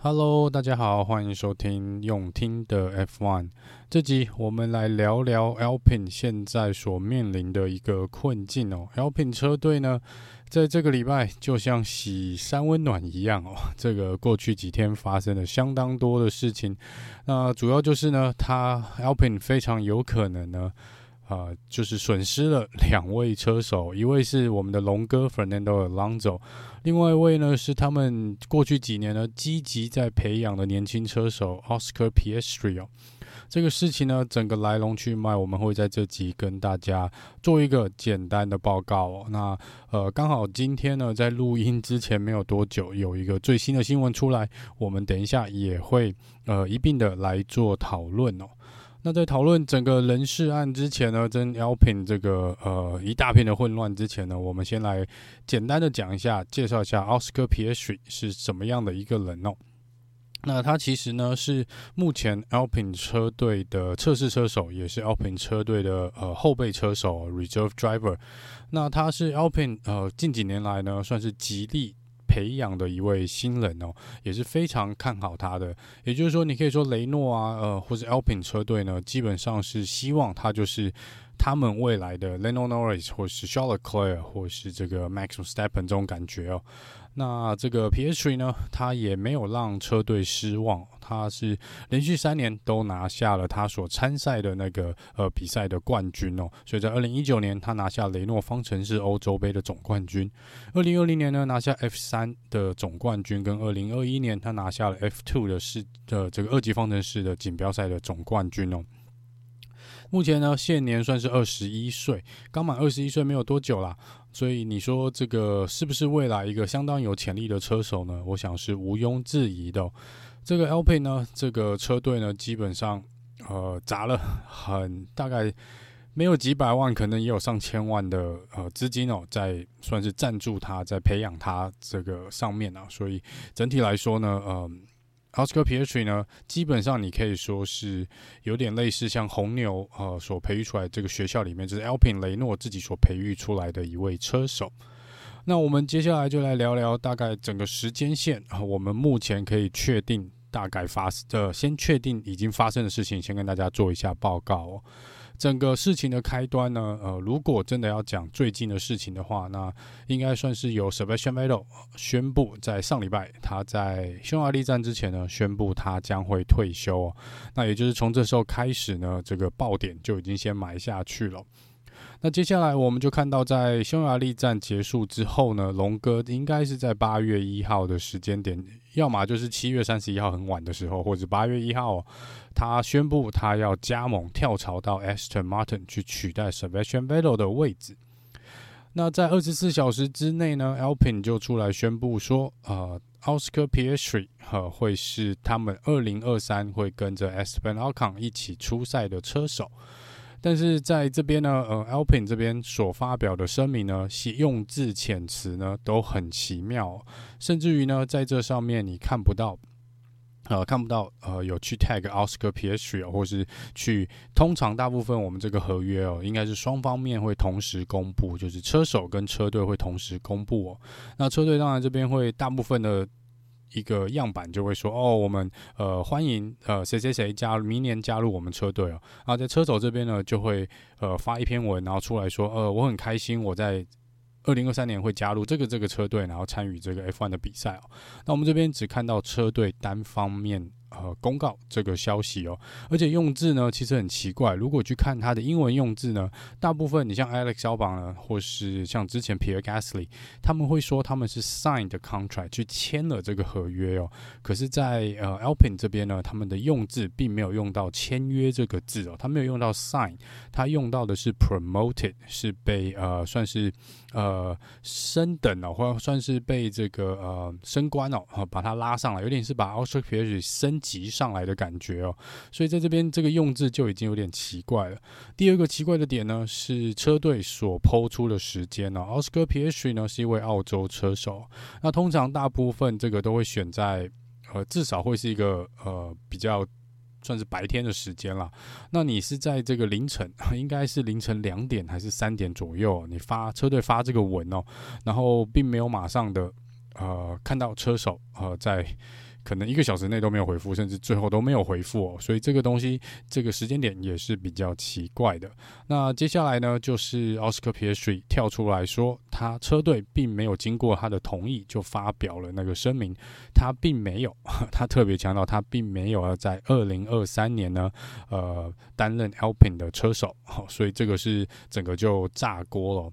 Hello，大家好，欢迎收听用听的 F1。这集我们来聊聊 Alpine 现在所面临的一个困境哦。Alpine 车队呢，在这个礼拜就像洗三温暖一样哦。这个过去几天发生了相当多的事情，那主要就是呢，它 Alpine 非常有可能呢。啊、就是损失了 两位车手，一位是我们的龙哥 Fernando Alonso，另外一位呢是他们过去几年呢积极在培养的年轻车手 Oscar Piastri 哦。这个事情呢，整个来龙去脉，我们会在这集跟大家做一个简单的报告哦。那呃，刚好今天呢，在录音之前没有多久，有一个最新的新闻出来，我们等一下也会呃一并的来做讨论哦。那在讨论整个人事案之前呢，跟 Alpin 这个呃一大片的混乱之前呢，我们先来简单的讲一下，介绍一下 Oscar Piastri 是什么样的一个人哦。那他其实呢是目前 Alpine 车队的测试车手，也是 Alpine 车队的呃后备车手 Reserve Driver。那他是 Alpine 呃近几年来呢算是极力。培养的一位新人哦，也是非常看好他的。也就是说，你可以说雷诺啊，呃，或者 Alpine 车队呢，基本上是希望他就是他们未来的 l e n o Norris，或是 Charles Leclerc，或是这个 Max v e s t e p p e n 这种感觉哦。那这个 Piastri 呢，他也没有让车队失望，他是连续三年都拿下了他所参赛的那个呃比赛的冠军哦。所以在二零一九年，他拿下雷诺方程式欧洲杯的总冠军；二零二零年呢，拿下 F 三的总冠军，跟二零二一年他拿下了 F two 的世的这个二级方程式的锦标赛的总冠军哦。目前呢，现年算是二十一岁，刚满二十一岁没有多久啦。所以你说这个是不是未来一个相当有潜力的车手呢？我想是毋庸置疑的哦。这个 L P 呢，这个车队呢，基本上呃砸了很大概没有几百万，可能也有上千万的呃资金哦，在算是赞助他，在培养他这个上面啊。所以整体来说呢，嗯、呃。Oscar Piastri 呢，基本上你可以说是有点类似像红牛呃所培育出来这个学校里面，就是 Alpine 雷诺自己所培育出来的一位车手。那我们接下来就来聊聊大概整个时间线啊，我们目前可以确定大概发的，先确定已经发生的事情，先跟大家做一下报告。整个事情的开端呢，呃，如果真的要讲最近的事情的话，那应该算是由 Sebastian Vettel 宣布在上礼拜他在匈牙利站之前呢，宣布他将会退休哦。那也就是从这时候开始呢，这个爆点就已经先埋下去了。那接下来我们就看到，在匈牙利站结束之后呢，龙哥应该是在八月一号的时间点，要么就是七月三十一号很晚的时候，或者八月一号，他宣布他要加盟跳槽到 Aston Martin 去取代 Sebastian Vettel 的位置。那在二十四小时之内呢，Alpine 就出来宣布说，呃，Oscar Piastri 呃会是他们二零二三会跟着 Esteban Ocon 一起出赛的车手。但是在这边呢，呃，Alpin 这边所发表的声明呢，用字遣词呢都很奇妙，甚至于呢，在这上面你看不到，呃，看不到呃有去 tag Oscar Piastri 或是去，通常大部分我们这个合约哦，应该是双方面会同时公布，就是车手跟车队会同时公布哦。那车队当然这边会大部分的。一个样板就会说哦，我们呃欢迎呃谁谁谁加入明年加入我们车队哦。然后在车手这边呢，就会呃发一篇文，然后出来说呃我很开心我在二零二三年会加入这个这个车队，然后参与这个 F1 的比赛哦。那我们这边只看到车队单方面。呃，公告这个消息哦，而且用字呢，其实很奇怪。如果去看它的英文用字呢，大部分你像 Alex Albon 呢，或是像之前 Pierre Gasly，他们会说他们是 signed contract 去签了这个合约哦。可是在，呃 Alpine 这边呢，他们的用字并没有用到签约这个字哦，他没有用到 sign，他用到的是 promoted，是被呃算是呃升等哦，或算是被这个呃升官哦，把它拉上来，有点是把 Oscar Piastri 升。急上来的感觉哦，所以在这边这个用字就已经有点奇怪了。第二个奇怪的点呢，是车队所抛出的时间呢。Oscar Piastri 呢是一位澳洲车手，那通常大部分这个都会选在呃至少会是一个呃比较算是白天的时间了。那你是在这个凌晨，应该是凌晨两点还是三点左右，你发车队发这个文哦，然后并没有马上的呃看到车手呃在。可能一个小时内都没有回复，甚至最后都没有回复哦。所以这个东西，这个时间点也是比较奇怪的。那接下来呢，就是奥斯科皮耶水跳出来说，他车队并没有经过他的同意就发表了那个声明，他并没有，他特别强调他并没有要在二零二三年呢，呃，担任 Alpine 的车手。好，所以这个是整个就炸锅了。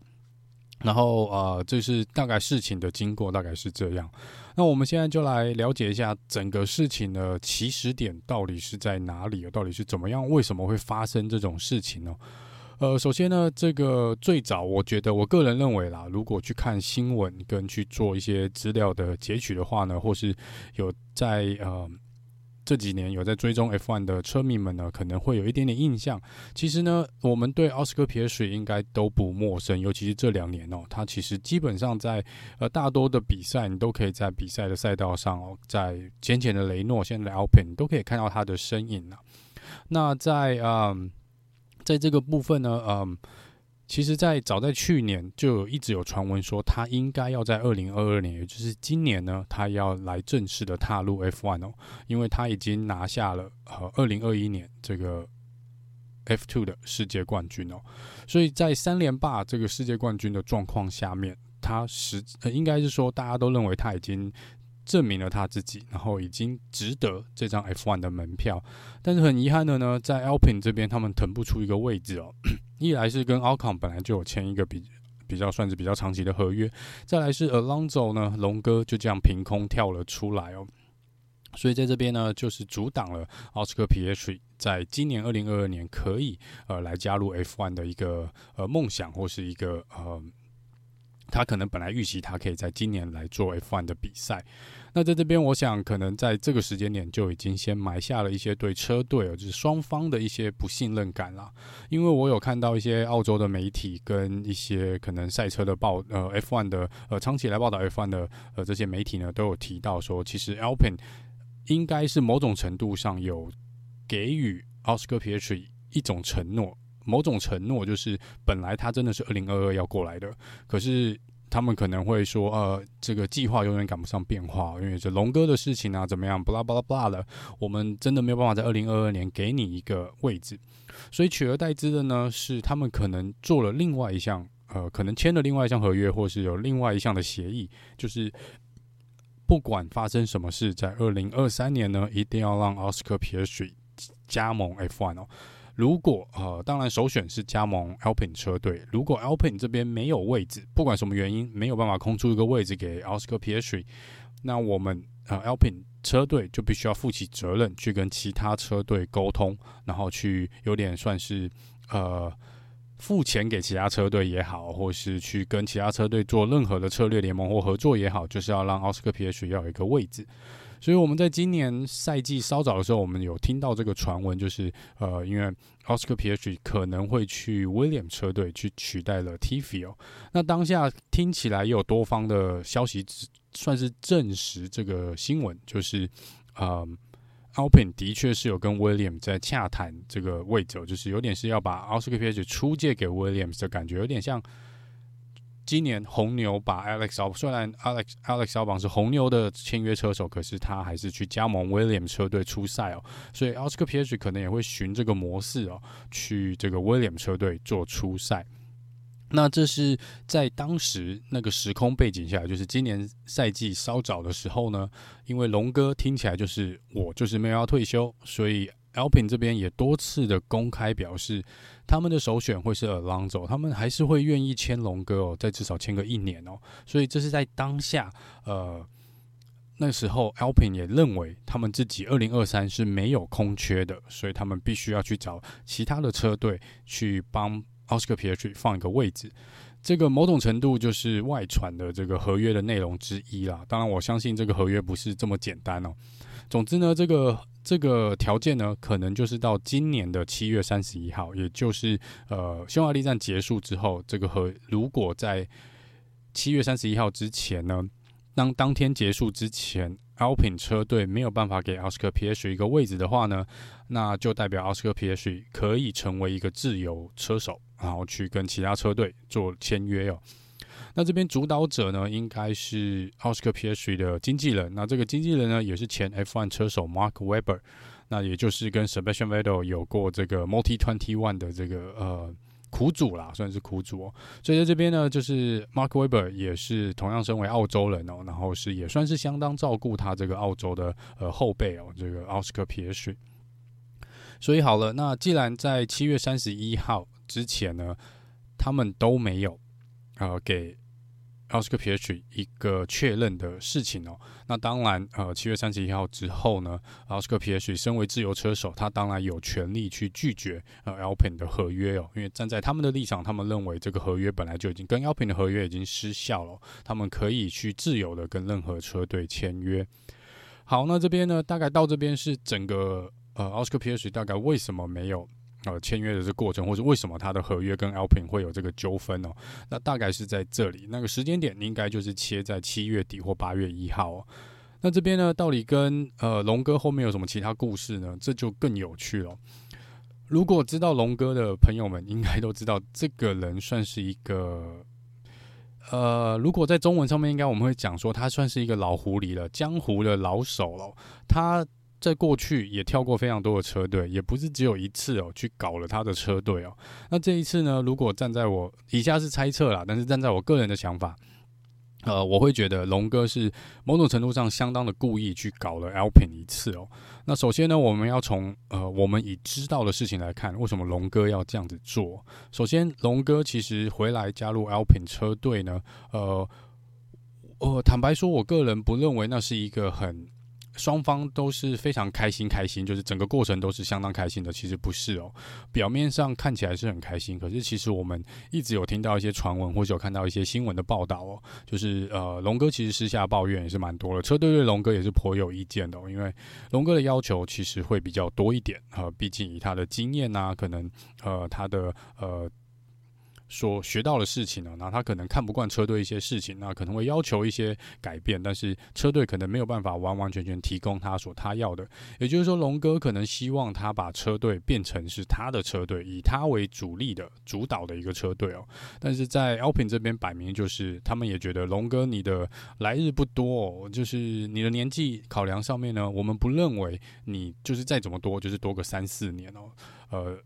然后呃，这是大概事情的经过，大概是这样。那我们现在就来了解一下整个事情的起始点到底是在哪里，到底是怎么样，为什么会发生这种事情呢？呃，首先呢，这个最早我觉得我个人认为啦，如果去看新闻跟去做一些资料的截取的话呢，或是有在呃。这几年有在追踪 F1 的车迷们呢，可能会有一点点印象。其实呢，我们对奥斯卡皮耶水应该都不陌生，尤其是这两年哦，他其实基本上在呃大多的比赛，你都可以在比赛的赛道上哦，在先前的雷诺、现在的 Alpine 都可以看到他的身影了。那在嗯，在这个部分呢，嗯。其实，在早在去年就有一直有传闻说，他应该要在二零二二年，也就是今年呢，他要来正式的踏入 F1 哦，因为他已经拿下了呃二零二一年这个 F2 的世界冠军哦，所以在三连霸这个世界冠军的状况下面，他实呃应该是说大家都认为他已经。证明了他自己，然后已经值得这张 F1 的门票。但是很遗憾的呢，在 Alpine 这边他们腾不出一个位置哦。一来是跟 Alcon 本来就有签一个比比较算是比较长期的合约，再来是 Alonso 呢，龙哥就这样凭空跳了出来哦。所以在这边呢，就是阻挡了奥斯卡皮耶水在今年二零二二年可以呃来加入 F1 的一个呃梦想或是一个呃。他可能本来预期他可以在今年来做 F1 的比赛，那在这边，我想可能在这个时间点就已经先埋下了一些对车队，就是双方的一些不信任感了。因为我有看到一些澳洲的媒体跟一些可能赛车的报呃 F1 的呃长期来报道 F1 的呃这些媒体呢，都有提到说，其实 Alpine 应该是某种程度上有给予奥斯科皮耶水一种承诺。某种承诺就是，本来他真的是二零二二要过来的，可是他们可能会说，呃，这个计划永远赶不上变化，因为这龙哥的事情啊，怎么样，巴拉巴拉巴拉的，我们真的没有办法在二零二二年给你一个位置，所以取而代之的呢，是他们可能做了另外一项，呃，可能签了另外一项合约，或是有另外一项的协议，就是不管发生什么事，在二零二三年呢，一定要让奥斯科皮耶水加盟 F1 哦。如果呃，当然首选是加盟 Alpine 车队。如果 Alpine 这边没有位置，不管什么原因没有办法空出一个位置给 Oscar Piastri，那我们呃 Alpine 车队就必须要负起责任，去跟其他车队沟通，然后去有点算是呃付钱给其他车队也好，或是去跟其他车队做任何的策略联盟或合作也好，就是要让 Oscar Piastri 要有一个位置。所以我们在今年赛季稍早的时候，我们有听到这个传闻，就是呃，因为奥斯科皮耶水可能会去 William 车队去取代了 Tiffy 哦。那当下听起来也有多方的消息，算是证实这个新闻，就是呃 Alpin 的确是有跟 William 在洽谈这个位置，就是有点是要把奥斯科皮耶水出借给威廉的感觉，有点像。今年红牛把 Alex 奥虽然 Alex Alex 奥邦是红牛的签约车手，可是他还是去加盟 William 车队出赛哦，所以 Oscar Piastri 可能也会循这个模式哦，去这个 William 车队做出赛。那这是在当时那个时空背景下，就是今年赛季稍早的时候呢，因为龙哥听起来就是我就是没有要退休，所以。Alpine 这边也多次的公开表示，他们的首选会是 Alonso，他们还是会愿意签龙哥哦，再至少签个一年哦。所以这是在当下，呃，那时候 Alpine 也认为他们自己二零二三是没有空缺的，所以他们必须要去找其他的车队去帮 Oscar Piastri 放一个位置。这个某种程度就是外传的这个合约的内容之一啦。当然，我相信这个合约不是这么简单哦。总之呢，这个。这个条件呢，可能就是到今年的七月三十一号，也就是呃，匈牙利站结束之后，这个和如果在七月三十一号之前呢，当当天结束之前，Alpine 车队没有办法给奥斯卡皮耶水一个位置的话呢，那就代表奥斯卡皮耶水可以成为一个自由车手，然后去跟其他车队做签约哦。那这边主导者呢，应该是奥斯卡皮斯的经纪人。那这个经纪人呢，也是前 F1 车手 Mark Webber。那也就是跟 Sebastian Vettel 有过这个 Multi Twenty One 的这个呃苦主啦，算是苦主哦。所以在这边呢，就是 Mark Webber 也是同样身为澳洲人哦，然后是也算是相当照顾他这个澳洲的呃后辈哦，这个奥斯卡皮斯。所以好了，那既然在七月三十一号之前呢，他们都没有呃给。Oscar P H 一个确认的事情哦，那当然，呃，七月三十一号之后呢，Oscar P H 身为自由车手，他当然有权利去拒绝呃 Alpine 的合约哦，因为站在他们的立场，他们认为这个合约本来就已经跟 Alpine 的合约已经失效了，他们可以去自由的跟任何车队签约。好，那这边呢，大概到这边是整个呃 Oscar Piastri 大概为什么没有？呃，签约的这过程，或是为什么他的合约跟 Alpin 会有这个纠纷哦？那大概是在这里，那个时间点应该就是切在七月底或八月一号哦。那这边呢，到底跟呃龙哥后面有什么其他故事呢？这就更有趣了。如果知道龙哥的朋友们，应该都知道这个人算是一个呃，如果在中文上面，应该我们会讲说他算是一个老狐狸了，江湖的老手了。他。在过去也跳过非常多的车队，也不是只有一次哦，去搞了他的车队哦。那这一次呢，如果站在我以下是猜测啦，但是站在我个人的想法，呃，我会觉得龙哥是某种程度上相当的故意去搞了 Alpin 一次哦。那首先呢，我们要从呃我们已知道的事情来看，为什么龙哥要这样子做？首先，龙哥其实回来加入 Alpin 车队呢，呃，我坦白说，我个人不认为那是一个很。双方都是非常开心，开心就是整个过程都是相当开心的。其实不是哦，表面上看起来是很开心，可是其实我们一直有听到一些传闻，或者有看到一些新闻的报道哦，就是呃，龙哥其实私下抱怨也是蛮多的，车队对龙哥也是颇有意见的，因为龙哥的要求其实会比较多一点啊，毕竟以他的经验啊，可能呃他的呃。所学到的事情呢，那他可能看不惯车队一些事情，那可能会要求一些改变，但是车队可能没有办法完完全全提供他所他要的。也就是说，龙哥可能希望他把车队变成是他的车队，以他为主力的主导的一个车队哦。但是在 Alpine 这边摆明就是，他们也觉得龙哥你的来日不多哦，就是你的年纪考量上面呢，我们不认为你就是再怎么多，就是多个三四年哦，呃。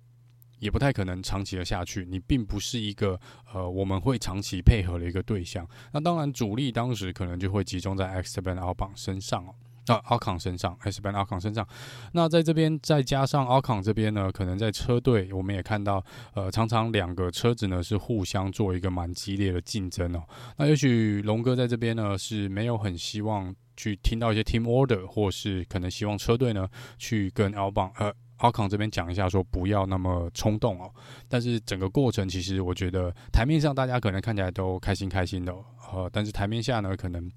也不太可能长期的下去，你并不是一个呃我们会长期配合的一个对象。那当然主力当时可能就会集中在 x b a n Albon 身上哦，啊 Ocon 身上，Esteban Ocon 身上。那在这边再加上阿康这边呢，可能在车队我们也看到，呃，常常两个车子呢是互相做一个蛮激烈的竞争哦。那也许龙哥在这边呢是没有很希望去听到一些 Team Order，或是可能希望车队呢去跟 Albon 呃。阿康这边讲一下，说不要那么冲动哦。但是整个过程，其实我觉得台面上大家可能看起来都开心开心的，呃，但是台面下呢，可能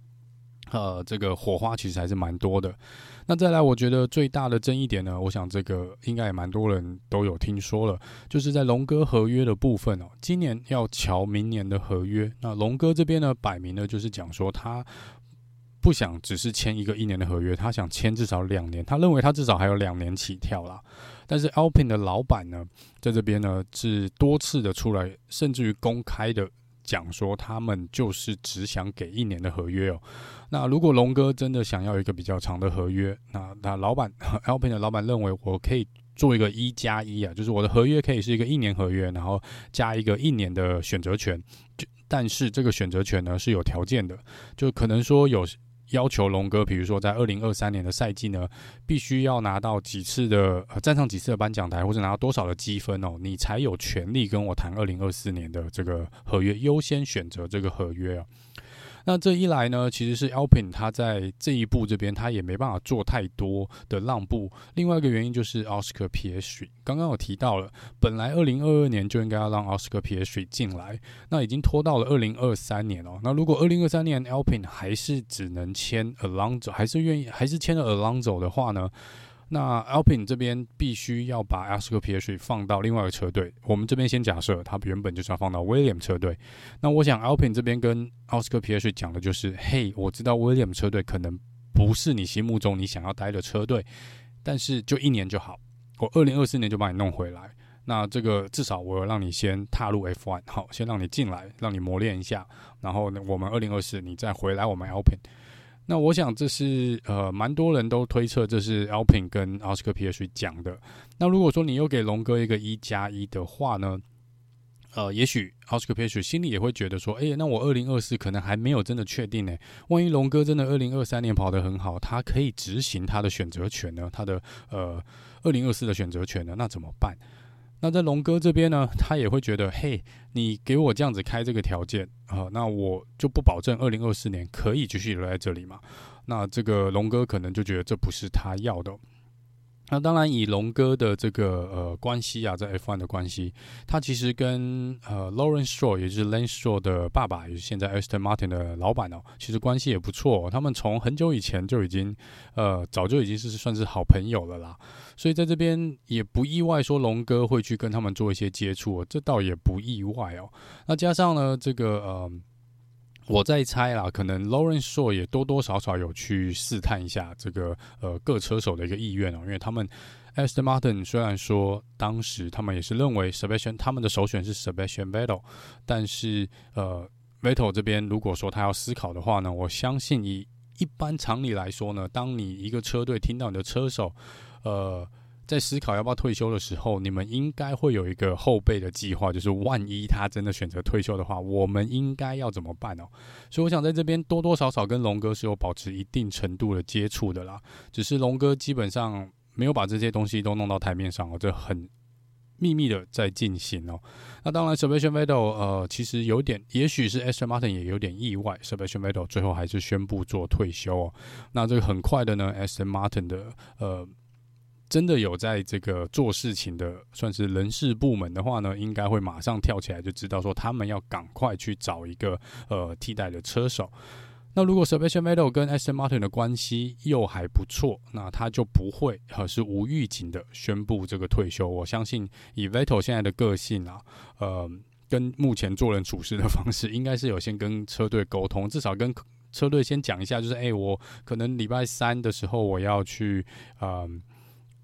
呃这个火花其实还是蛮多的。那再来，我觉得最大的争议点呢，我想这个应该也蛮多人都有听说了，就是在龙哥合约的部分哦，今年要瞧明年的合约。那龙哥这边呢，摆明了就是讲说他。不想只是签一个一年的合约，他想签至少两年。他认为他至少还有两年起跳啦。但是 Alpine 的老板呢，在这边呢是多次的出来，甚至于公开的讲说，他们就是只想给一年的合约哦。那如果龙哥真的想要一个比较长的合约，那那老板 Alpine 的老板认为，我可以做一个一加一啊，就是我的合约可以是一个一年合约，然后加一个一年的选择权。就但是这个选择权呢是有条件的，就可能说有。要求龙哥，比如说在二零二三年的赛季呢，必须要拿到几次的呃站上几次的颁奖台，或者拿到多少的积分哦，你才有权利跟我谈二零二四年的这个合约，优先选择这个合约啊。那这一来呢，其实是 Alpine 他在这一步这边他也没办法做太多的让步。另外一个原因就是 Oscar Piastri，刚刚有提到了，本来二零二二年就应该要让 Oscar Piastri 进来，那已经拖到了二零二三年哦。那如果二零二三年 Alpine 还是只能签 Alonso，还是愿意还是签了 Alonso 的话呢？那 Alpine 这边必须要把 Oscar Piastri 放到另外一个车队。我们这边先假设，他原本就是要放到 William 车队。那我想 Alpine 这边跟 Oscar Piastri 讲的就是：嘿，我知道 William 车队可能不是你心目中你想要待的车队，但是就一年就好，我二零二四年就把你弄回来。那这个至少我要让你先踏入 F1，好，先让你进来，让你磨练一下，然后呢，我们二零二四你再回来我们 Alpin。那我想这是呃蛮多人都推测这是 Alpin 跟 Oscar Piastri 讲的。那如果说你又给龙哥一个一加一的话呢？呃，也许 Oscar Piastri 心里也会觉得说，哎、那我二零二四可能还没有真的确定呢。万一龙哥真的二零二三年跑得很好，他可以执行他的选择权呢？他的呃二零二四的选择权呢？那怎么办？那在龙哥这边呢，他也会觉得，嘿，你给我这样子开这个条件啊、那我就不保证二零二四年可以继续留在这里嘛。那这个龙哥可能就觉得这不是他要的。那当然，以龙哥的这个呃关系啊，在 F1 的关系，他其实跟呃 Lawrence Stroll，也就是 Lane Stroll 的爸爸，也是现在 Aston Martin 的老板哦，其实关系也不错。他们从很久以前就已经呃早就已经是算是好朋友了啦，所以在这边也不意外说龙哥会去跟他们做一些接触，这倒也不意外哦。那加上呢，这个呃。我在猜啦，可能 Lawrence Stroll 也多多少少有去试探一下这个呃各车手的一个意愿哦，因为他们 Aston Martin 虽然说当时他们也是认为 Sebastian 他们的首选是 Sebastian Vettel，但是呃 Vettel 这边如果说他要思考的话呢，我相信以一般常理来说呢，当你一个车队听到你的车手呃。在思考要不要退休的时候，你们应该会有一个后备的计划，就是万一他真的选择退休的话，我们应该要怎么办哦？所以我想在这边多多少少跟龙哥是有保持一定程度的接触的啦。只是龙哥基本上没有把这些东西都弄到台面上哦，这很秘密的在进行哦。那当然，Sebastian Vettel 呃，其实有点，也许是 Aston Martin 也有点意外，Sebastian Vettel 最后还是宣布做退休哦。那这个很快的呢，Aston Martin 的呃。真的有在这个做事情的，算是人事部门的话呢，应该会马上跳起来，就知道说他们要赶快去找一个呃替代的车手。那如果 Sebastian Vettel 跟 Aston Martin 的关系又还不错，那他就不会呃是无预警的宣布这个退休。我相信以 Vettel 现在的个性啊，呃，跟目前做人处事的方式，应该是有先跟车队沟通，至少跟车队先讲一下，就是哎、我可能礼拜三的时候我要去，嗯、呃。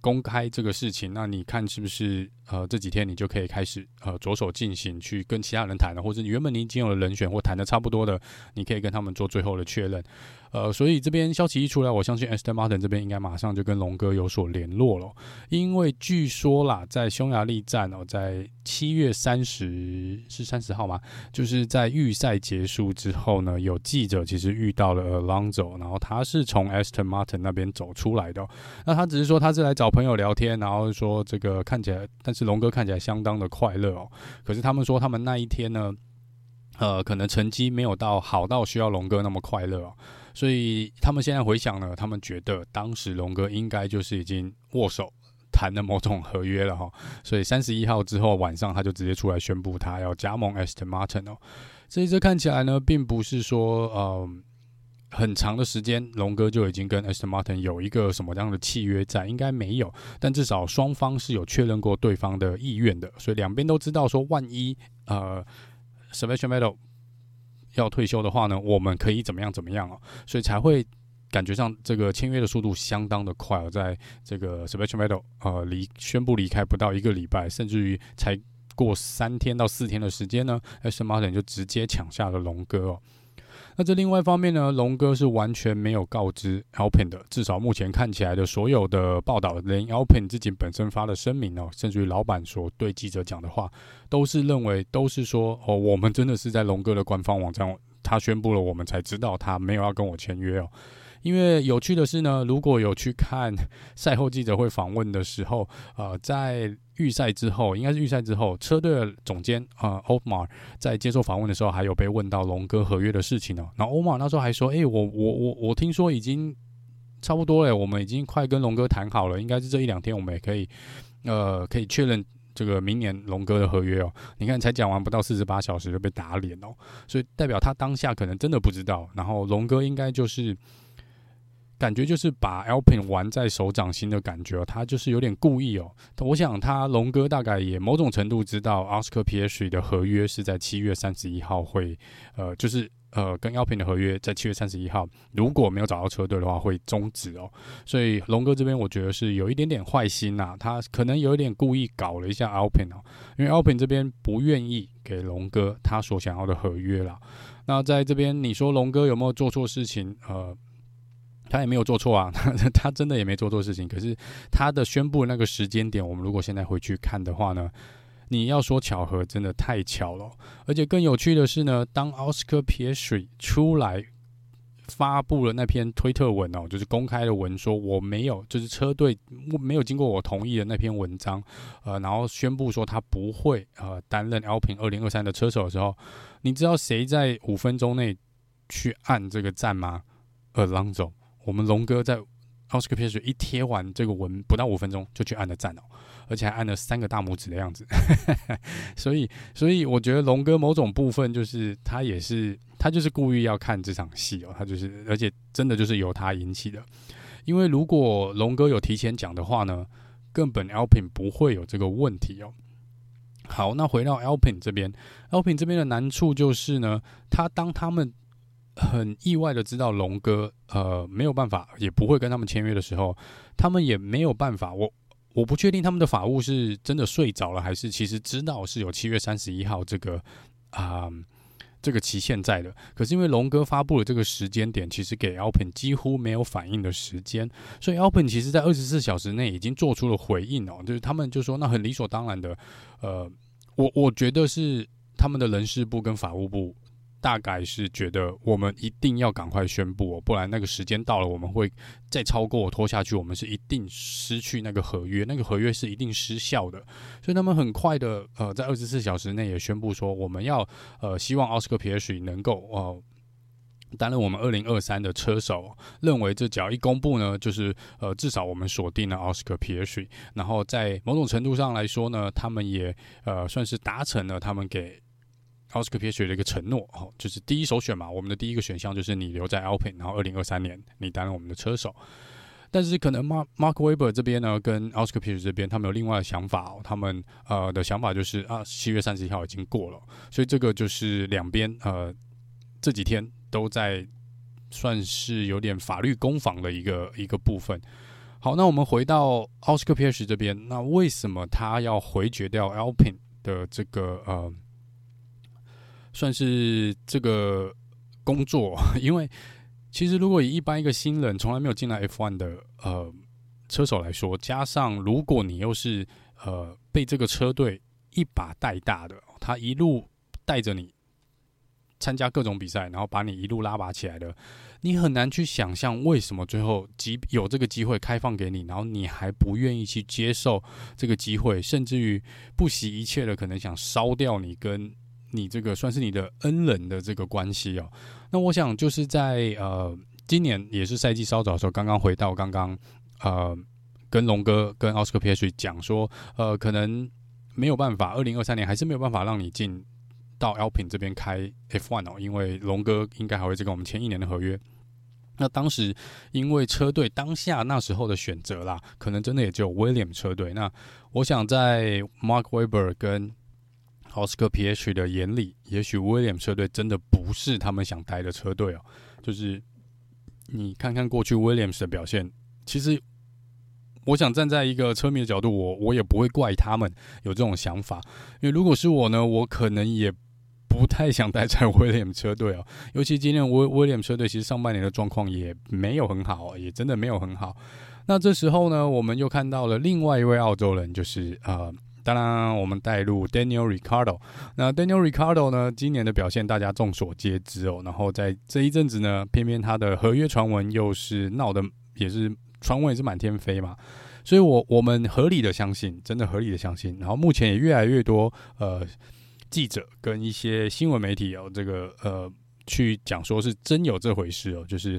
公开这个事情，那你看是不是呃这几天你就可以开始呃着手进行去跟其他人谈了，或者你原本你已经有了人选或谈的差不多的，你可以跟他们做最后的确认。呃，所以这边消息一出来，我相信 Aston Martin 这边应该马上就跟龙哥有所联络了，因为据说啦，在匈牙利站哦，在七月三十是三十号吗？就是在预赛结束之后呢，有记者其实遇到了 Alonso，然后他是从 Aston Martin 那边走出来的，那他只是说他是来找朋友聊天，然后说这个看起来，但是龙哥看起来相当的快乐哦，可是他们说他们那一天呢，呃，可能成绩没有到好到需要龙哥那么快乐哦。所以他们现在回想呢，他们觉得当时龙哥应该就是已经握手谈了某种合约了哈。所以三十一号之后晚上，他就直接出来宣布他要加盟 Aston Martin 哦。所以这看起来呢，并不是说呃很长的时间，龙哥就已经跟 Aston Martin 有一个什么样的契约在，应该没有。但至少双方是有确认过对方的意愿的，所以两边都知道说，万一呃 Sebastian Vettel 要退休的话呢，我们可以怎么样怎么样哦，所以才会感觉上这个签约的速度相当的快哦，在这个 Sebastian Vettel 呃离宣布离开不到一个礼拜，甚至于才过三天到四天的时间呢，Aston Martin 就直接抢下了龙哥哦。那这另外一方面呢，龙哥是完全没有告知 Alpen 的，至少目前看起来的所有的报道，连 Alpine 自己本身发的声明哦，甚至于老板所对记者讲的话，都是认为都是说哦，我们真的是在龙哥的官方网站，他宣布了，我们才知道他没有要跟我签约哦。因为有趣的是呢，如果有去看赛后记者会访问的时候，呃，在预赛之后，应该是预赛之后，车队的总监啊，欧马在接受访问的时候，还有被问到龙哥合约的事情哦。然后欧马那时候还说：“诶，我我我我听说已经差不多了，我们已经快跟龙哥谈好了，应该是这一两天我们也可以，呃，可以确认这个明年龙哥的合约哦。你看，才讲完不到四十八小时就被打脸哦，所以代表他当下可能真的不知道。然后龙哥应该就是。”感觉就是把 Alpine 玩在手掌心的感觉哦，他就是有点故意哦。我想他龙哥大概也某种程度知道 Oscar p i e s t r 的合约是在七月三十一号会，呃，就是呃，跟 Alpine 的合约在七月三十一号，如果没有找到车队的话，会终止哦。所以龙哥这边，我觉得是有一点点坏心呐、他可能有一点故意搞了一下 Alpine 哦，因为 Alpine 这边不愿意给龙哥他所想要的合约啦。那在这边，你说龙哥有没有做错事情？呃，他也没有做错啊，他 他真的也没做错事情。可是他的宣布那个时间点，我们如果现在回去看的话呢？你要说巧合，真的太巧了。而且更有趣的是呢，当 Oscar Piastri 出来发布了那篇推特文哦，就是公开的文，说我没有，就是车队没有经过我同意的那篇文章，呃，然后宣布说他不会呃担任 Alpine 二零二三的车手的时候，你知道谁在五分钟内去按这个赞吗？Alonso，我们龙哥在 Oscars 一贴完这个文，不到五分钟就去按了赞哦。而且还按了三个大拇指的样子，所以，所以我觉得龙哥某种部分就是他也是他就是故意要看这场戏哦，他就是，而且真的就是由他引起的。因为如果龙哥有提前讲的话呢，根本 Alpin 不会有这个问题哦。好，那回到 Alpin 这边，Alpin 这边的难处就是呢，他当他们很意外的知道龙哥呃没有办法，也不会跟他们签约的时候，他们也没有办法我。我不确定他们的法务是真的睡着了，还是其实知道是有七月三十一号这个啊、这个期限在的。可是因为龙哥发布了这个时间点，其实给 Alpine 几乎没有反应的时间，所以 Alpine 其实在二十四小时内已经做出了回应哦，就是他们就说那很理所当然的，呃，我我觉得是他们的人事部跟法务部。大概是觉得我们一定要赶快宣布哦，不然那个时间到了，我们会再超过拖下去，我们是一定失去那个合约，那个合约是一定失效的。所以他们很快的呃，在二十四小时内也宣布说，我们要呃希望奥斯卡皮耶许能够呃担任我们二零二三的车手。认为这只要一公布呢，就是呃至少我们锁定了奥斯卡皮耶许，然后在某种程度上来说呢，他们也呃算是达成了他们给。奥斯卡皮耶许的一个承诺，哦，就是第一首选嘛，我们的第一个选项就是你留在 Alpine，然后二零二三年你担任我们的车手。但是可能 Mark Mark Webber 这边呢，跟奥斯卡皮耶许这边，他们有另外的想法哦。他们呃的想法就是啊，七月三十一号已经过了，所以这个就是两边呃这几天都在算是有点法律攻防的一个一个部分。好，那我们回到奥斯卡皮耶许这边，那为什么他要回绝掉 Alpine 的这个呃？算是这个工作，因为其实如果以一般一个新人从来没有进来 F1 的呃车手来说，加上如果你又是呃被这个车队一把带大的，他一路带着你参加各种比赛，然后把你一路拉拔起来的，你很难去想象为什么最后即有这个机会开放给你，然后你还不愿意去接受这个机会，甚至于不惜一切的可能想烧掉你跟。你这个算是你的恩人的这个关系哦。那我想就是在呃今年也是赛季稍早的时候，刚刚回到刚刚呃跟龙哥跟奥斯卡皮耶许讲说，呃可能没有办法，二零二三年还是没有办法让你进到 Alpine 这边开 F1 哦，因为龙哥应该还会再跟我们签一年的合约。那当时因为车队当下那时候的选择啦，可能真的也只有 William 车队。那我想在 Mark Webber 跟奥斯卡皮耶许的眼里，也许威廉车队真的不是他们想待的车队哦。就是你看看过去威廉斯的表现，其实我想站在一个车迷的角度，我我也不会怪他们有这种想法，因为如果是我呢，我可能也不太想待在 威廉车队哦。尤其今年威威廉车队其实上半年的状况也没有很好，也真的没有很好。那这时候呢，我们又看到了另外一位澳洲人，就是呃。当然，我们带入 Daniel Ricardo。那 Daniel Ricardo 呢？今年的表现大家众所皆知哦。然后在这一阵子呢，偏偏他的合约传闻又是闹得也是传闻也是满天飞嘛。所以我我们合理的相信，真的合理的相信。然后目前也越来越多呃记者跟一些新闻媒体哦，这个呃去讲说是真有这回事哦，就是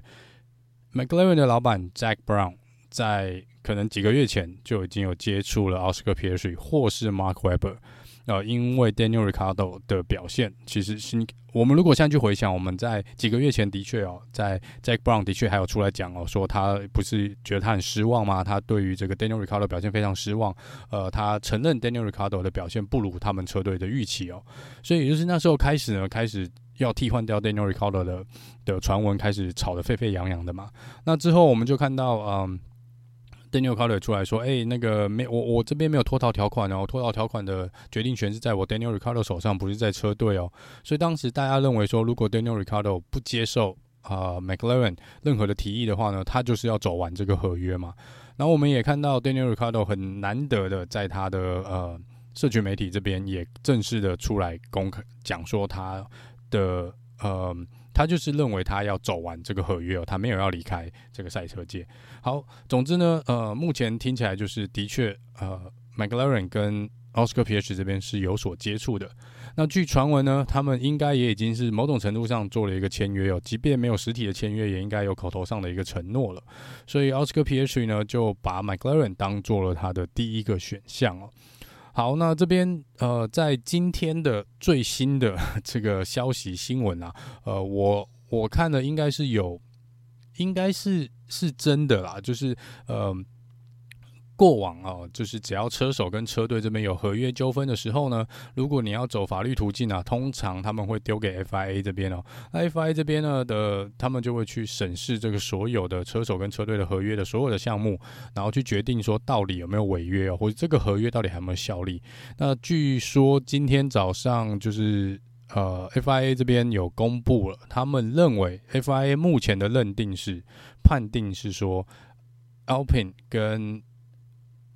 McLaren 的老板 Jack Brown 在。可能几个月前就已经有接触了奥斯卡皮耶许或是 Mark Webber，呃，因为 Daniel Ricardo 的表现，其实是我们如果现在去回想，我们在几个月前的确哦，在 Jack Brown 的确还有出来讲哦，说他不是觉得他很失望吗？他对于这个 Daniel Ricardo 表现非常失望，呃，他承认 Daniel Ricardo 的表现不如他们车队的预期哦，所以就是那时候开始呢，开始要替换掉 Daniel Ricardo 的的传闻开始吵得沸沸扬扬的嘛。那之后我们就看到，嗯，Daniel cardo 出来说，哎、那个没我我这边没有脱逃条款哦，脱逃条款的决定权是在我 Daniel Ricciardo 手上，不是在车队哦。所以当时大家认为说，如果 Daniel Ricciardo 不接受啊、呃、McLaren 任何的提议的话呢，他就是要走完这个合约嘛。然后我们也看到 Daniel Ricciardo 很难得的在他的呃社群媒体这边也正式的出来公开讲说他的呃他就是认为他要走完这个合约哦，他没有要离开这个赛车界。好，总之呢，呃，目前听起来就是的确呃 McLaren 跟 Oscar P H 这边是有所接触的。那据传闻呢，他们应该也已经是某种程度上做了一个签约哦，即便没有实体的签约，也应该有口头上的一个承诺了。所以 Oscar P H 呢就把 McLaren 当做了他的第一个选项哦。好，那这边呃，在今天的最新的这个消息新闻啊，呃，我我看的应该是有，应该是是真的啦，就是呃。过往哦，就是只要车手跟车队这边有合约纠纷的时候呢，如果你要走法律途径啊，通常他们会丢给 FIA 这边哦。FIA 这边呢的，他们就会去审视这个所有的车手跟车队的合约的所有的项目，然后去决定说到底有没有违约哦，或者这个合约到底还有没有效力。那据说今天早上就是呃 FIA 这边有公布了，他们认为 FIA 目前的认定是判定是说 Alpin 跟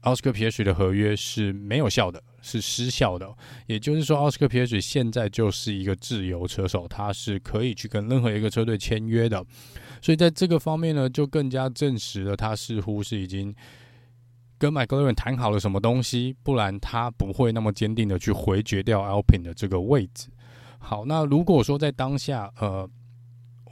奥斯卡皮耶许的合约是没有效的，是失效的。也就是说，奥斯卡皮耶许现在就是一个自由车手，他是可以去跟任何一个车队签约的。所以在这个方面呢，就更加证实了他似乎是已经跟麦克莱伦谈好了什么东西，不然他不会那么坚定的去回绝掉 Alpine 的这个位置。好，那如果说在当下，呃。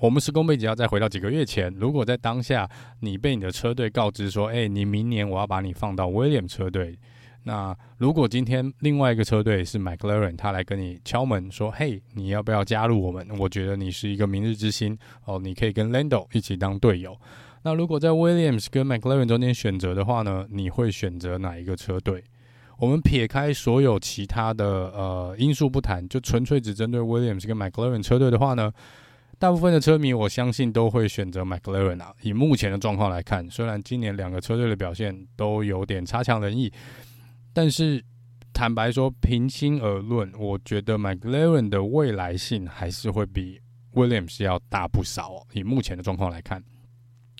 我们时空背景要再回到几个月前，如果在当下你被你的车队告知说，哎，你明年我要把你放到 William 车队，那如果今天另外一个车队是 McLaren，他来跟你敲门说，嘿，你要不要加入我们？我觉得你是一个明日之星哦，你可以跟 Lando 一起当队友。那如果在 Williams 跟 McLaren 中间选择的话呢，你会选择哪一个车队？我们撇开所有其他的呃因素不谈，就纯粹只针对 Williams 跟 McLaren 车队的话呢？大部分的车迷，我相信都会选择 McLaren 啊。以目前的状况来看，虽然今年两个车队的表现都有点差强人意，但是坦白说，平心而论，我觉得 McLaren 的未来性还是会比 Williams 要大不少哦。以目前的状况来看，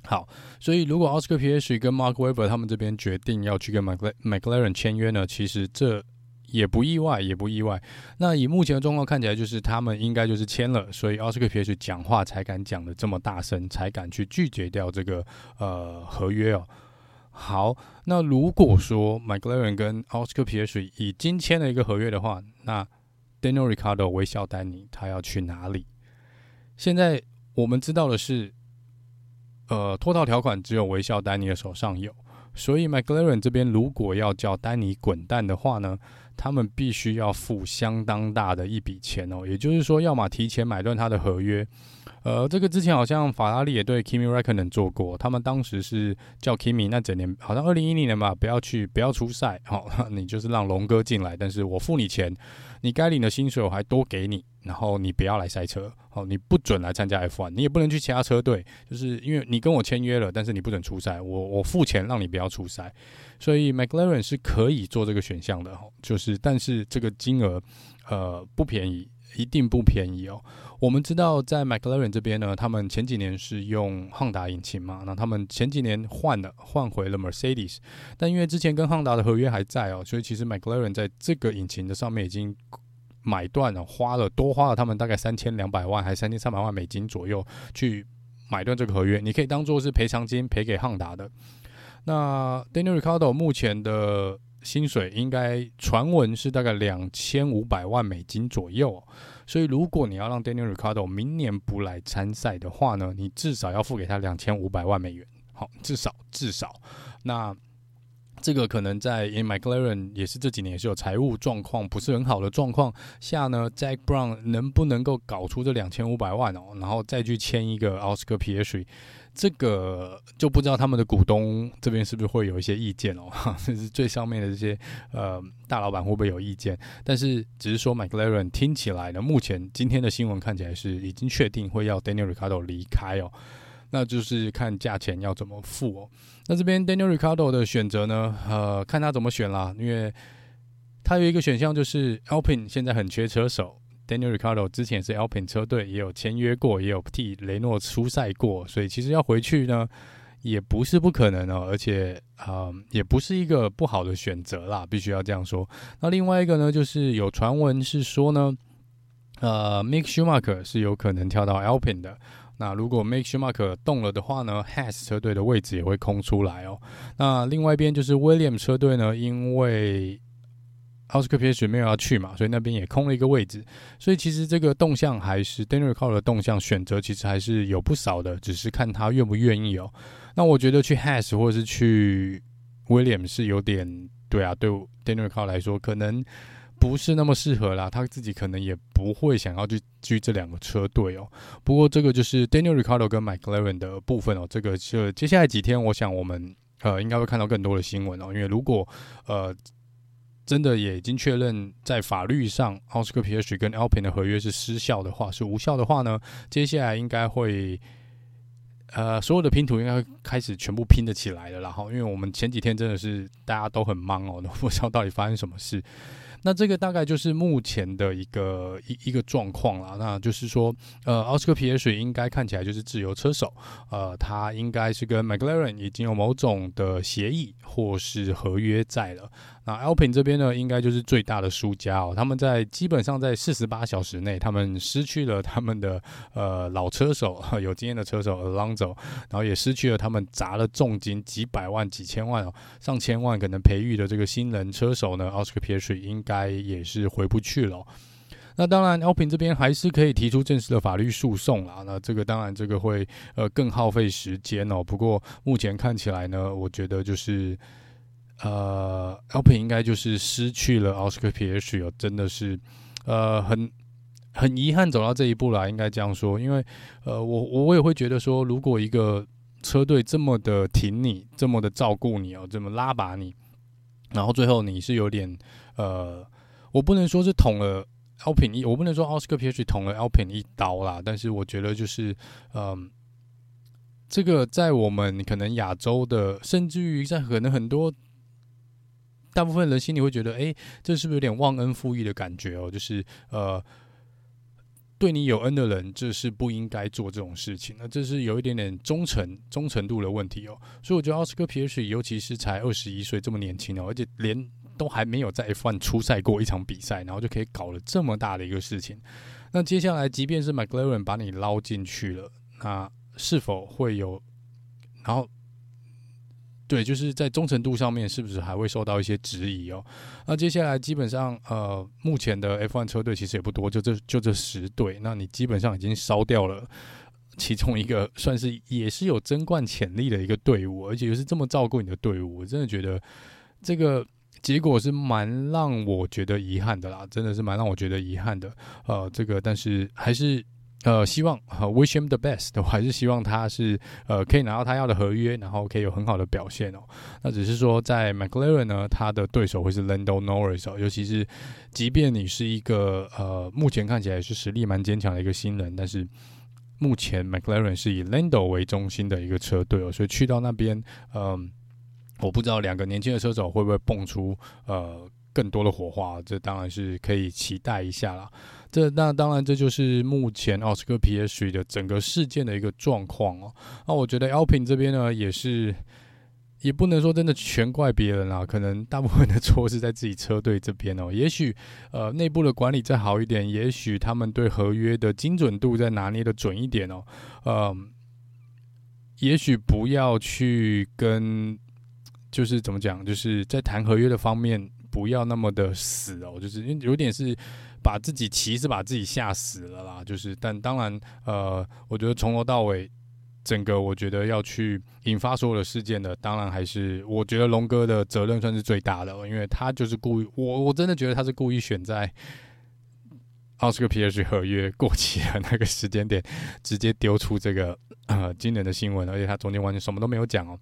好，所以如果 Oscar Piastri 跟 Mark Webber 他们这边决定要去跟 McLaren 签约呢，其实这。也不意外，也不意外。那以目前的状况看起来，就是他们应该就是签了，所以奥斯卡皮耶许讲话才敢讲得这么大声，才敢去拒绝掉这个呃合约哦。好，那如果说 McLaren 跟奥斯卡皮耶许已经签了一个合约的话，那 Daniel r i c a r d o 微笑丹尼他要去哪里？现在我们知道的是，呃，脱逃条款只有微笑丹尼的手上有，所以 McLaren 这边如果要叫丹尼滚蛋的话呢？他们必须要付相当大的一笔钱哦，也就是说，要么提前买断他的合约。呃，这个之前好像法拉利也对 Kimi Räikkönen 做过，他们当时是叫 Kimi 那整年好像二零一零年吧，不要去，不要出赛，好，你就是让龙哥进来，但是我付你钱，你该领的薪水我还多给你，然后你不要来赛车，好，你不准来参加 F1，你也不能去其他车队，就是因为你跟我签约了，但是你不准出赛，我我付钱让你不要出赛，所以 McLaren 是可以做这个选项的，就是但是这个金额呃不便宜。一定不便宜哦。我们知道，在 McLaren 这边呢，他们前几年是用汉达引擎嘛，那他们前几年换了，换回了 Mercedes，但因为之前跟汉达的合约还在哦，所以其实 McLaren 在这个引擎的上面已经买断了，花了多花了他们大概三千两百万还是三千三百万美金左右去买断这个合约，你可以当做是赔偿金赔给汉达的。那 Daniel Ricciardo 目前的。薪水应该传闻是大概两千五百万美金左右，所以如果你要让 Daniel Ricciardo 明年不来参赛的话呢，你至少要付给他两千五百万美元。好，至少至少。那这个可能在 in McLaren 也是这几年也是有财务状况不是很好的状况下呢，Zak Brown 能不能够搞出这两千五百万哦，然后再去签一个 Oscar Piastri，这个就不知道他们的股东这边是不是会有一些意见哦，这是最上面的这些呃大老板会不会有意见？但是只是说 McLaren 听起来呢，目前今天的新闻看起来是已经确定会要 Daniel Ricciardo 离开哦。那就是看价钱要怎么付哦。那这边 Daniel Ricardo 的选择呢？呃，看他怎么选啦。因为他有一个选项就是 Alpine 现在很缺车手，Daniel Ricardo 之前是 Alpine 车队，也有签约过，也有替雷诺出赛过，所以其实要回去呢，也不是不可能哦。而且啊、也不是一个不好的选择啦，必须要这样说。那另外一个呢，就是有传闻是说呢，呃，Mick Schumacher 是有可能跳到 Alpine 的。那如果 Mick Schumacher 动了的话呢，Has 车队的位置也会空出来哦。那另外一边就是 William 车队呢，因为 Oscar Piastri 没有要去嘛，所以那边也空了一个位置。所以其实这个动向还是 Daniel c a r l 的动向选择，其实还是有不少的，只是看他愿不愿意哦。那我觉得去 Has 或者是去 William 是有点对啊，对 Daniel c a r l 来说可能。不是那么适合啦，他自己可能也不会想要去去这两个车队哦。不过这个就是 Daniel r i c a r d o 跟 McLaren 的部分哦。这个就接下来几天，我想我们呃应该会看到更多的新闻哦。因为如果呃真的也已经确认在法律上 Oscar PH 跟 Alpine 的合约是失效的话，是无效的话呢，接下来应该会呃所有的拼图应该会开始全部拼得起来的。然后，因为我们前几天真的是大家都很忙哦，都不知道到底发生什么事。那这个大概就是目前的一个一一个状况了。那就是说，呃，奥斯卡皮耶水应该看起来就是自由车手，呃，他应该是跟 McLaren 已经有某种的协议或是合约在了。那 Alpine 这边呢，应该就是最大的输家哦。他们在基本上在四十八小时内，他们失去了他们的呃老车手，有经验的车手 Alonso，然后也失去了他们砸了重金几百万、几千万哦，上千万可能培育的这个新人车手呢，Oscar Piastri 应该也是回不去了。那当然，Alpine 这边还是可以提出正式的法律诉讼啦。那这个当然这个会呃更耗费时间哦。不过目前看起来呢，我觉得就是。呃，Alpin 应该就是失去了 Oscar Piastri，真的是，呃，很很遗憾走到这一步了，应该这样说。因为，呃，我我也会觉得说，如果一个车队这么的挺你，这么的照顾你哦，这么拉拔你，然后最后你是有点，呃，我不能说是捅了 Alpin 一，我不能说 Oscar Piastri 捅了 Alpin 一刀啦，但是我觉得就是，嗯、呃，这个在我们可能亚洲的，甚至于在可能很多。大部分人心里会觉得，哎，这是不是有点忘恩负义的感觉哦？就是呃，对你有恩的人，这是不应该做这种事情。那这是有一点点忠诚、忠诚度的问题哦。所以我觉得奥斯卡皮耶水，尤其是才二十一岁，这么年轻哦，而且连都还没有在 F1 出赛过一场比赛，然后就可以搞了这么大的一个事情。那接下来，即便是 McLaren 把你捞进去了，那是否会有？然后。对，就是在忠诚度上面，是不是还会受到一些质疑哦？那接下来基本上，呃，目前的 F1 车队其实也不多，就这就这十队。那你基本上已经烧掉了其中一个，算是也是有争冠潜力的一个队伍，而且又是这么照顾你的队伍，我真的觉得这个结果是蛮让我觉得遗憾的啦，真的是蛮让我觉得遗憾的。呃，这个但是还是。呃，希望呃，wish him the best，我还是希望他是呃可以拿到他要的合约，然后可以有很好的表现哦。那只是说在 McLaren 呢，他的对手会是 Lando Norris 哦，尤其是即便你是一个呃目前看起来是实力蛮坚强的一个新人，但是目前 McLaren 是以 Lando 为中心的一个车队哦，所以去到那边，嗯、我不知道两个年轻的车手会不会蹦出呃更多的火花，这当然是可以期待一下啦。这那当然，这就是目前奥斯卡 P S 的整个事件的一个状况哦。那我觉得 Alpin 这边呢，也是也不能说真的全怪别人啦，可能大部分的错是在自己车队这边哦。也许呃内部的管理再好一点，也许他们对合约的精准度再拿捏的准一点哦。嗯，也许不要去跟，就是怎么讲，就是在谈合约的方面不要那么的死哦，就是因为有点是。把自己其实把自己吓死了啦，就是，但当然，呃，我觉得从头到尾整个我觉得要去引发所有的事件的，当然还是我觉得龙哥的责任算是最大的，因为他就是故意，我我真的觉得他是故意选在奥斯卡皮尔许合约过期的那个时间点，直接丢出这个呃惊人的新闻，而且他中间完全什么都没有讲哦。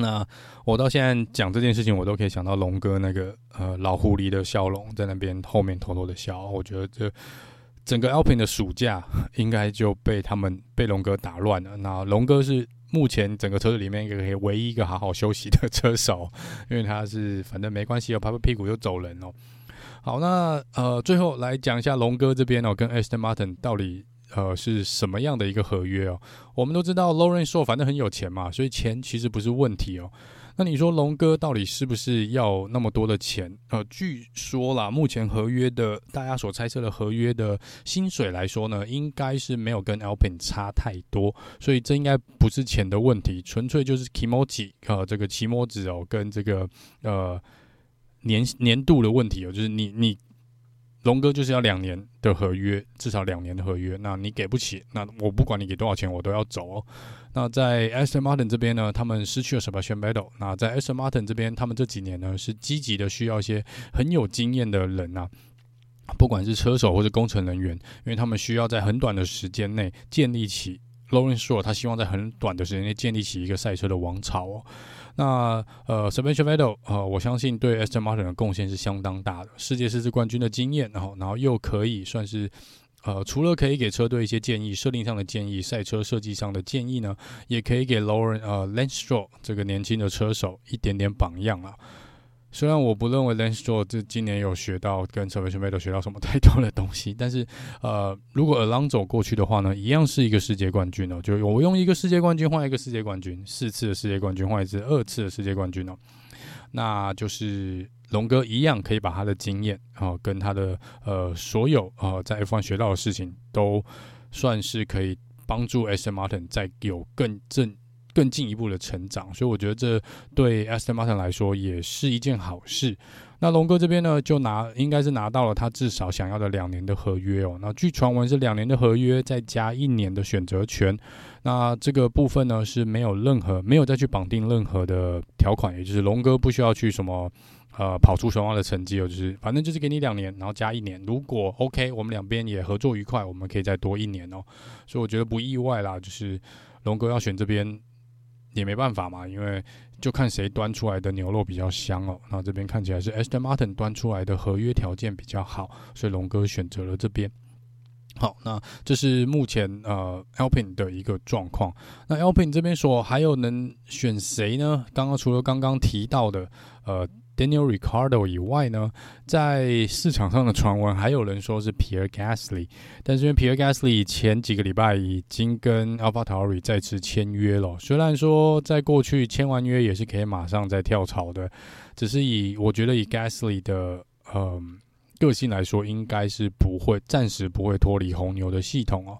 那我到现在讲这件事情，我都可以想到龙哥那个呃老狐狸的笑容，在那边后面偷偷的笑，我觉得这。整个 Alpin 的暑假应该就被他们被龙哥打乱了。那龙哥是目前整个车队里面一个可以唯一一个好好休息的车手，因为他是反正没关系，拍拍屁股就走人哦。好，那呃最后来讲一下龙哥这边哦，跟 Aston Martin 到底呃是什么样的一个合约哦？我们都知道 Lawrence Stroll 反正很有钱嘛，所以钱其实不是问题哦。那你说龙哥到底是不是要那么多的钱？呃，据说啦，目前合约的大家所猜测的合约的薪水来说呢，应该是没有跟 Alpin 差太多，所以这应该不是钱的问题，纯粹就是 Kimochi 呃这个期末值哦，跟这个呃年年度的问题哦，就是你你。龙哥就是要两年的合约，至少两年的合约。那你给不起，那我不管你给多少钱，我都要走哦。那在 Aston Martin 这边呢，他们失去了 Sebastian Vettel。那在 Aston Martin 这边，他们这几年呢是积极的需要一些很有经验的人呐，不管是车手或者工程人员，因为他们需要在很短的时间内建立起。Lawrence Stroll 他希望在很短的时间内建立起一个赛车的王朝哦。那呃，Sebastian Vettel 呃，我相信对 Aston Martin 的贡献是相当大的，世界赛事冠军的经验，然后然后又可以算是呃，除了可以给车队一些建议、设定上的建议、赛车设计上的建议呢，也可以给 Lawrence 呃 Lance Stroll 这个年轻的车手一点点榜样啊。虽然我不认为 Lance Stroll 这今年有学到跟 s e b a s t i a Vettel 学到什么太多的东西，但是呃，如果 Alonso 过去的话呢，一样是一个世界冠军哦。就我用一个世界冠军换一个世界冠军，四次的世界冠军换一次二次的世界冠军哦。那就是龙哥一样可以把他的经验啊、呃，跟他的呃所有呃在 F1 学到的事情，都算是可以帮助 S. Martin 再有更正。更进一步的成长，所以我觉得这对 Aston Martin 来说也是一件好事。那龙哥这边呢，就拿应该是拿到了他至少想要的两年的合约哦。那据传闻是两年的合约，再加一年的选择权。那这个部分呢是没有任何没有再去绑定任何的条款，也就是龙哥不需要去什么呃跑出双方的成绩哦，就是反正就是给你两年，然后加一年。如果 OK，我们两边也合作愉快，我们可以再多一年哦。所以我觉得不意外啦，就是龙哥要选这边。也没办法嘛，因为就看谁端出来的牛肉比较香哦。那这边看起来是 Aston Martin 端出来的合约条件比较好，所以龙哥选择了这边。好，那这是目前呃 Alpine 的一个状况。那 Alpine 这边说还有能选谁呢？刚刚除了刚刚提到的呃。Daniel Ricardo 以外呢，在市场上的传闻还有人说是 Pierre Gasly，但是因为 Pierre Gasly 前几个礼拜已经跟 AlphaTauri 再次签约了，虽然说在过去签完约也是可以马上再跳槽的，只是以我觉得以 Gasly 的呃个性来说，应该是不会暂时不会脱离红牛的系统哦。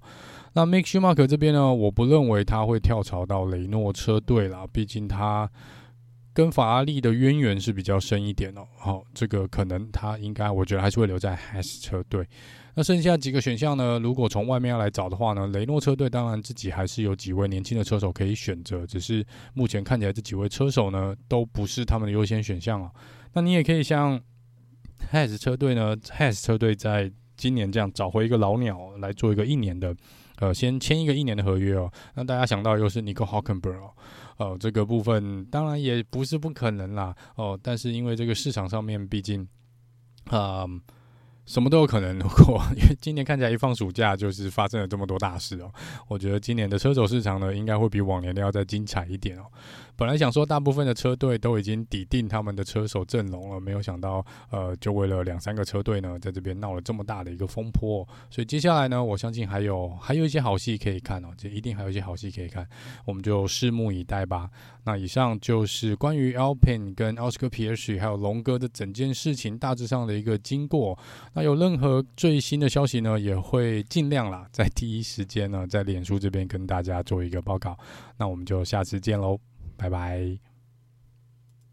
那 Mick Schumacher 这边呢，我不认为他会跳槽到雷诺车队啦，毕竟他。跟法拉利的渊源是比较深一点哦，好，这个可能他应该，我觉得还是会留在 Has 车队。那剩下几个选项呢？如果从外面要来找的话呢，雷诺车队当然自己还是有几位年轻的车手可以选择，只是目前看起来这几位车手呢，都不是他们的优先选项啊。那你也可以像 Has 车队呢，Has 车队在今年这样找回一个老鸟来做一个一年的，呃，先签一个一年的合约哦。那大家想到又是 Nico Hulkenberg 哦。哦，这个部分当然也不是不可能啦。哦，但是因为这个市场上面，毕竟，啊、嗯。什么都有可能。如果 因为今年看起来一放暑假就是发生了这么多大事哦，我觉得今年的车手市场呢，应该会比往年的要再精彩一点哦。本来想说大部分的车队都已经抵定他们的车手阵容了，没有想到呃，就为了两三个车队呢，在这边闹了这么大的一个风波。所以接下来呢，我相信还有还有一些好戏可以看哦，这一定还有一些好戏可以看，我们就拭目以待吧。那以上就是关于 Alpine 跟 Oscar Piastri 还有龙哥的整件事情大致上的一个经过。那有任何最新的消息呢，也会尽量啦，在第一时间呢，在脸书这边跟大家做一个报告。那我们就下次见喽，拜拜。